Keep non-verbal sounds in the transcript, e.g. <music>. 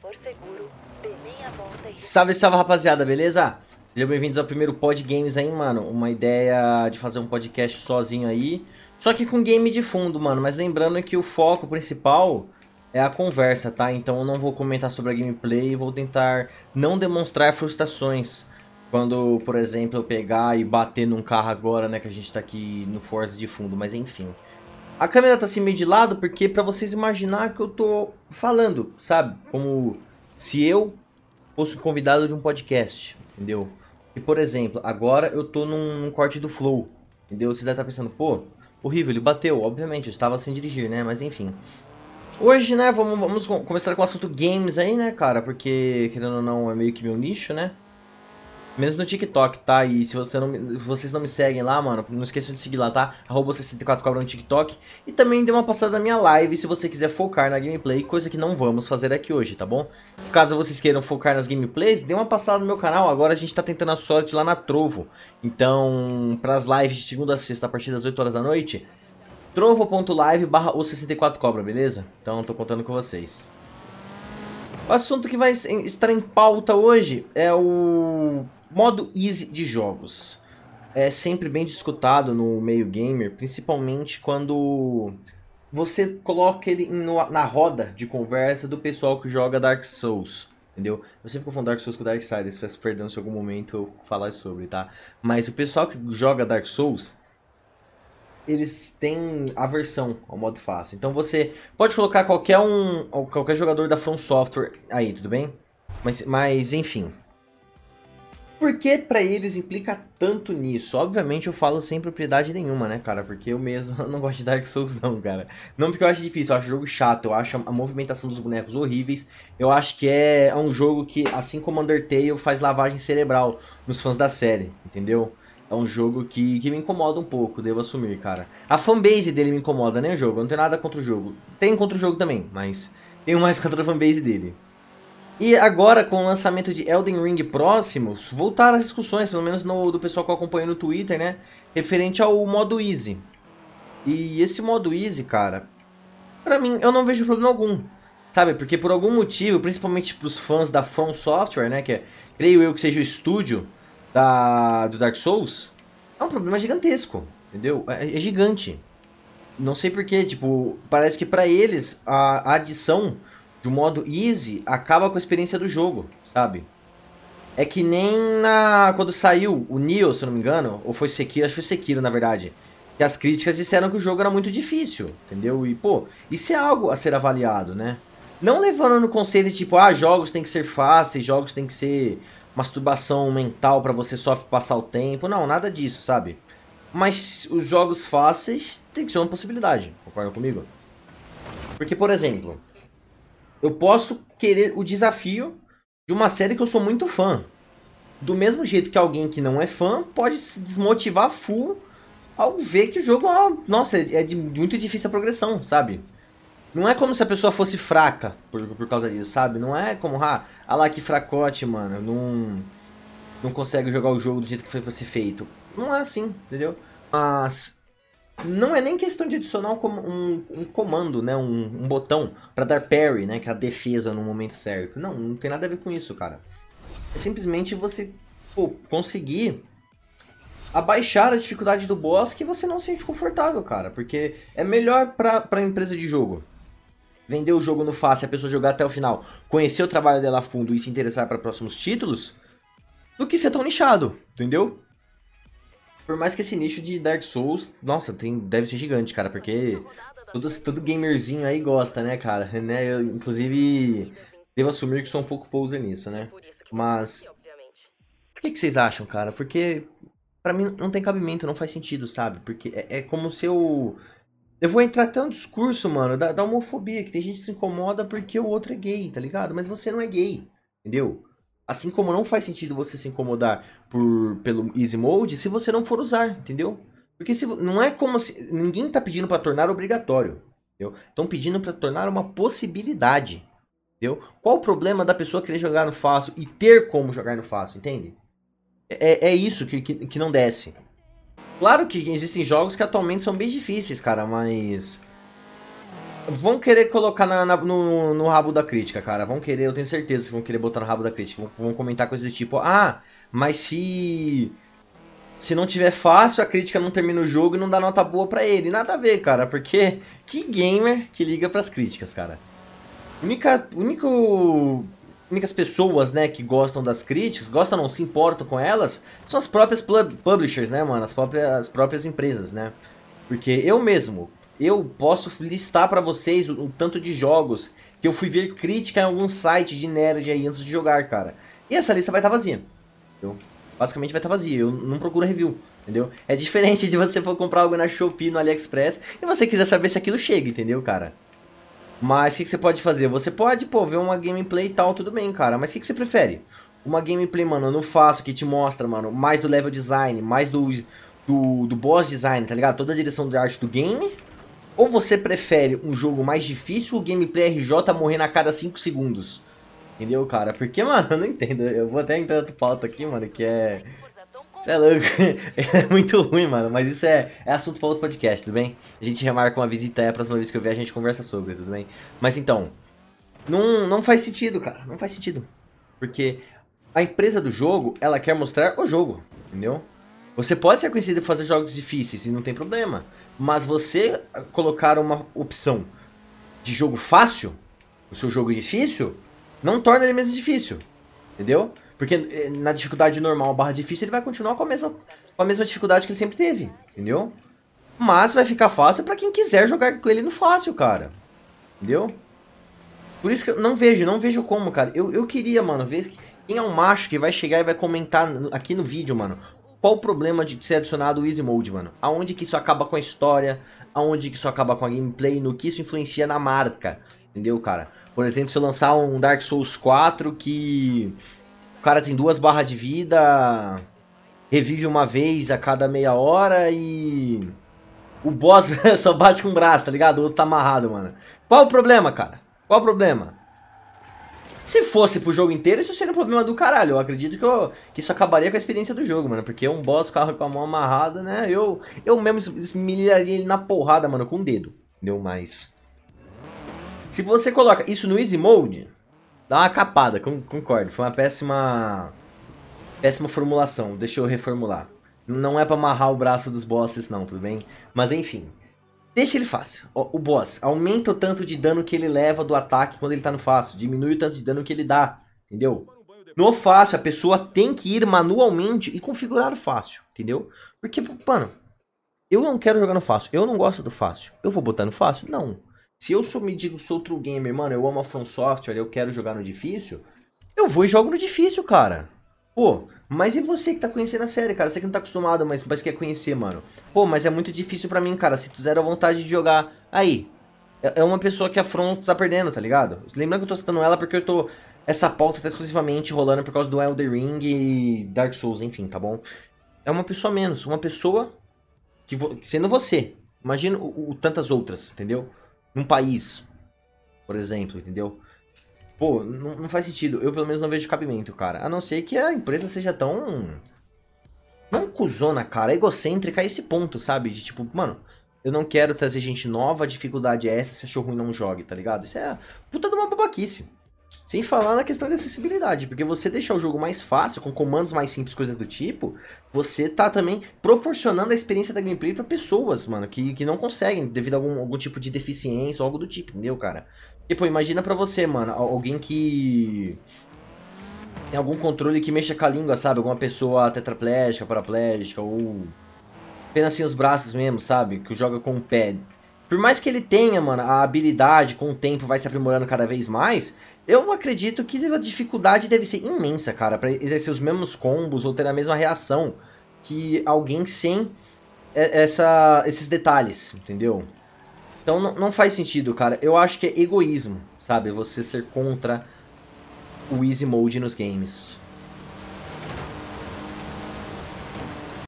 for seguro, dê meia volta e... Salve, salve rapaziada, beleza? Sejam bem-vindos ao primeiro Pod Games aí, mano. Uma ideia de fazer um podcast sozinho aí. Só que com game de fundo, mano. Mas lembrando que o foco principal é a conversa, tá? Então eu não vou comentar sobre a gameplay e vou tentar não demonstrar frustrações. Quando, por exemplo, eu pegar e bater num carro agora, né? Que a gente tá aqui no Forza de fundo, mas enfim. A câmera tá assim meio de lado porque pra vocês imaginar que eu tô falando, sabe? Como se eu fosse convidado de um podcast, entendeu? E, por exemplo, agora eu tô num, num corte do Flow, entendeu? Você deve estar pensando, pô, horrível, ele bateu. Obviamente, eu estava sem dirigir, né? Mas enfim. Hoje, né, vamos, vamos começar com o assunto games aí, né, cara? Porque, querendo ou não, é meio que meu nicho, né? Menos no TikTok, tá? E se você não, vocês não me seguem lá, mano, não esqueçam de seguir lá, tá? Arroba 64cobra no TikTok. E também dê uma passada na minha live se você quiser focar na gameplay, coisa que não vamos fazer aqui hoje, tá bom? Caso vocês queiram focar nas gameplays, dê uma passada no meu canal. Agora a gente tá tentando a sorte lá na Trovo. Então, pras lives de segunda a sexta, a partir das 8 horas da noite, trovo.live barra 64cobra, beleza? Então, tô contando com vocês. O assunto que vai estar em pauta hoje é o Modo easy de jogos. É sempre bem discutado no meio gamer, principalmente quando você coloca ele na roda de conversa do pessoal que joga Dark Souls. Entendeu? Eu sempre confundo Dark Souls com Dark Siders, peço perdão se em algum momento eu falar sobre, tá? Mas o pessoal que joga Dark Souls, eles têm aversão ao modo fácil. Então você pode colocar qualquer um, qualquer jogador da From Software aí, tudo bem? Mas, mas enfim, por que pra eles implica tanto nisso? Obviamente eu falo sem propriedade nenhuma, né, cara? Porque eu mesmo <laughs> não gosto de Dark Souls, não, cara. Não porque eu acho difícil, eu acho o jogo chato, eu acho a movimentação dos bonecos horríveis. Eu acho que é, é um jogo que, assim como Undertale, faz lavagem cerebral nos fãs da série, entendeu? É um jogo que, que me incomoda um pouco, devo assumir, cara. A fanbase dele me incomoda, né, o jogo? Eu não tenho nada contra o jogo. Tem contra o jogo também, mas tenho mais <laughs> contra a fanbase dele. E agora, com o lançamento de Elden Ring próximos, voltaram as discussões, pelo menos no, do pessoal que eu acompanho no Twitter, né? Referente ao modo Easy. E esse modo Easy, cara, pra mim, eu não vejo problema algum. Sabe, porque por algum motivo, principalmente pros fãs da From Software, né? Que é, creio eu que seja o estúdio da, do Dark Souls, é um problema gigantesco, entendeu? É, é gigante. Não sei porquê, tipo, parece que para eles a, a adição de um modo easy, acaba com a experiência do jogo, sabe? É que nem na quando saiu o Nioh, se eu não me engano, ou foi Sekiro, acho que foi Sekiro, na verdade. Que as críticas disseram que o jogo era muito difícil, entendeu? E, pô, isso é algo a ser avaliado, né? Não levando no conceito de tipo, ah, jogos tem que ser fáceis, jogos tem que ser masturbação mental para você só passar o tempo. Não, nada disso, sabe? Mas os jogos fáceis tem que ser uma possibilidade, concorda comigo? Porque, por exemplo, eu posso querer o desafio de uma série que eu sou muito fã. Do mesmo jeito que alguém que não é fã pode se desmotivar full ao ver que o jogo, nossa, é de muito difícil a progressão, sabe? Não é como se a pessoa fosse fraca por, por causa disso, sabe? Não é como, ah, ah lá que fracote, mano, não, não consegue jogar o jogo do jeito que foi pra ser feito. Não é assim, entendeu? Mas não é nem questão de adicionar um, um, um comando, né? Um, um botão para dar parry, né? Que é a defesa no momento certo. Não, não tem nada a ver com isso, cara. É simplesmente você pô, conseguir abaixar a dificuldade do boss que você não se sente confortável, cara. Porque é melhor pra, pra empresa de jogo vender o jogo no fácil, a pessoa jogar até o final, conhecer o trabalho dela a fundo e se interessar para próximos títulos, do que ser tão nichado, entendeu? Por mais que esse nicho de Dark Souls, nossa, tem, deve ser gigante, cara, porque todo, todo gamerzinho aí gosta, né, cara? <laughs> Né? Eu, inclusive, devo assumir que sou um pouco poser nisso, né? Mas, o que, que vocês acham, cara? Porque, para mim, não tem cabimento, não faz sentido, sabe? Porque é, é como se eu... Eu vou entrar até um discurso, mano, da, da homofobia, que tem gente que se incomoda porque o outro é gay, tá ligado? Mas você não é gay, entendeu? Assim como não faz sentido você se incomodar por, pelo Easy Mode se você não for usar, entendeu? Porque se, não é como se. Ninguém tá pedindo para tornar obrigatório. Estão pedindo para tornar uma possibilidade. Entendeu? Qual o problema da pessoa querer jogar no fácil e ter como jogar no fácil, entende? É, é isso que, que, que não desce. Claro que existem jogos que atualmente são bem difíceis, cara, mas. Vão querer colocar na, na, no, no rabo da crítica, cara. Vão querer, eu tenho certeza que vão querer botar no rabo da crítica. Vão, vão comentar coisas do tipo, ah, mas se. Se não tiver fácil, a crítica não termina o jogo e não dá nota boa pra ele. Nada a ver, cara, porque que gamer que liga pras críticas, cara? Única, único, únicas pessoas, né, que gostam das críticas, gostam não, se importam com elas, são as próprias publishers, né, mano? As próprias, as próprias empresas, né? Porque eu mesmo, eu posso listar para vocês o, o, tanto de jogos que eu fui ver crítica em algum site de nerd aí antes de jogar, cara. E essa lista vai estar tá vazia. Entendeu? Basicamente vai estar tá vazia. Eu não procuro review, entendeu? É diferente de você for comprar algo na Shopee, no AliExpress, e você quiser saber se aquilo chega, entendeu, cara? Mas o que, que, você pode fazer? Você pode, pô, ver uma gameplay e tal, tudo bem, cara. Mas o que, que, você prefere? Uma gameplay, mano, no fácil, que te mostra, mano, mais do level design, mais do, do, do boss design, tá ligado? Toda a direção de arte do game ou você prefere um jogo mais difícil, o gameplay RJ morrendo a cada 5 segundos? Entendeu, cara? Porque, mano, eu não entendo. Eu vou até entrar outra pauta aqui, mano, que é... Você é louco. <laughs> é muito ruim, mano. Mas isso é, é assunto para outro podcast, tudo bem? A gente remarca uma visita aí, a próxima vez que eu vier a gente conversa sobre, tudo bem? Mas então, não, não faz sentido, cara. Não faz sentido. Porque a empresa do jogo, ela quer mostrar o jogo, entendeu? Você pode ser conhecido por fazer jogos difíceis e não tem problema. Mas você colocar uma opção de jogo fácil, o seu jogo difícil, não torna ele menos difícil. Entendeu? Porque eh, na dificuldade normal barra difícil, ele vai continuar com a mesma, com a mesma dificuldade que ele sempre teve. Entendeu? Mas vai ficar fácil para quem quiser jogar com ele no fácil, cara. Entendeu? Por isso que eu não vejo, não vejo como, cara. Eu, eu queria, mano, ver quem é um macho que vai chegar e vai comentar aqui no vídeo, mano. Qual o problema de ser adicionado o Easy Mode, mano? Aonde que isso acaba com a história? Aonde que isso acaba com a gameplay? No que isso influencia na marca? Entendeu, cara? Por exemplo, se eu lançar um Dark Souls 4 que o cara tem duas barras de vida, revive uma vez a cada meia hora e o boss <laughs> só bate com o braço, tá ligado? O outro tá amarrado, mano. Qual o problema, cara? Qual o problema? Se fosse pro jogo inteiro, isso seria um problema do caralho. Eu acredito que, eu, que isso acabaria com a experiência do jogo, mano. Porque um boss carro com a mão amarrada, né? Eu, eu mesmo esmilharia ele na porrada, mano, com o dedo. Entendeu? Mas. Se você coloca isso no Easy Mode, dá uma capada, concordo. Foi uma péssima. Péssima formulação. Deixa eu reformular. Não é pra amarrar o braço dos bosses, não, tudo bem? Mas enfim. Deixa ele fácil. O, boss aumenta o tanto de dano que ele leva do ataque quando ele tá no fácil. Diminui o tanto de dano que ele dá. Entendeu? No fácil, a pessoa tem que ir manualmente e configurar o fácil. Entendeu? Porque, mano, eu não quero jogar no fácil. Eu não gosto do fácil. Eu vou botar no fácil? Não. Se eu sou, me digo, sou true gamer, mano, eu amo a From Software, eu quero jogar no difícil, eu vou e jogo no difícil, cara. Pô, mas e você que tá conhecendo a série, cara? Você que não tá acostumado, mas, mas quer conhecer, mano. Pô, mas é muito difícil para mim, cara. Se tu zero a vontade de jogar. Aí. É, é uma pessoa que a Front tá perdendo, tá ligado? Lembrando que eu tô citando ela porque eu tô. Essa pauta tá exclusivamente rolando por causa do Elder Ring e Dark Souls, enfim, tá bom? É uma pessoa menos. Uma pessoa que. Sendo você. Imagina o, o tantas outras, entendeu? Num país, por exemplo, entendeu? Pô, não, não, faz sentido. Eu pelo menos não vejo cabimento, cara. A não ser que a empresa seja tão. Não cuzona, cara, egocêntrica a esse ponto, sabe? De tipo, mano, eu não quero trazer gente nova, a dificuldade é essa, se achou ruim não jogue, tá ligado? Isso é puta de uma babaquice. Sem falar na questão de acessibilidade, porque você deixar o jogo mais fácil, com comandos mais simples, coisas do tipo, você tá também proporcionando a experiência da gameplay para pessoas, mano, que, que não conseguem devido a algum, algum tipo de deficiência ou algo do tipo, entendeu, cara? Tipo, imagina pra você, mano, alguém que tem algum controle que mexa com a língua, sabe? Alguma pessoa tetraplégica, paraplégica, ou apenas assim os braços mesmo, sabe? Que joga com o pé. Por mais que ele tenha, mano, a habilidade com o tempo vai se aprimorando cada vez mais, eu acredito que a dificuldade deve ser imensa, cara, para exercer os mesmos combos ou ter a mesma reação que alguém sem essa, esses detalhes, entendeu? Então não, não faz sentido, cara. Eu acho que é egoísmo, sabe? Você ser contra o easy mode nos games.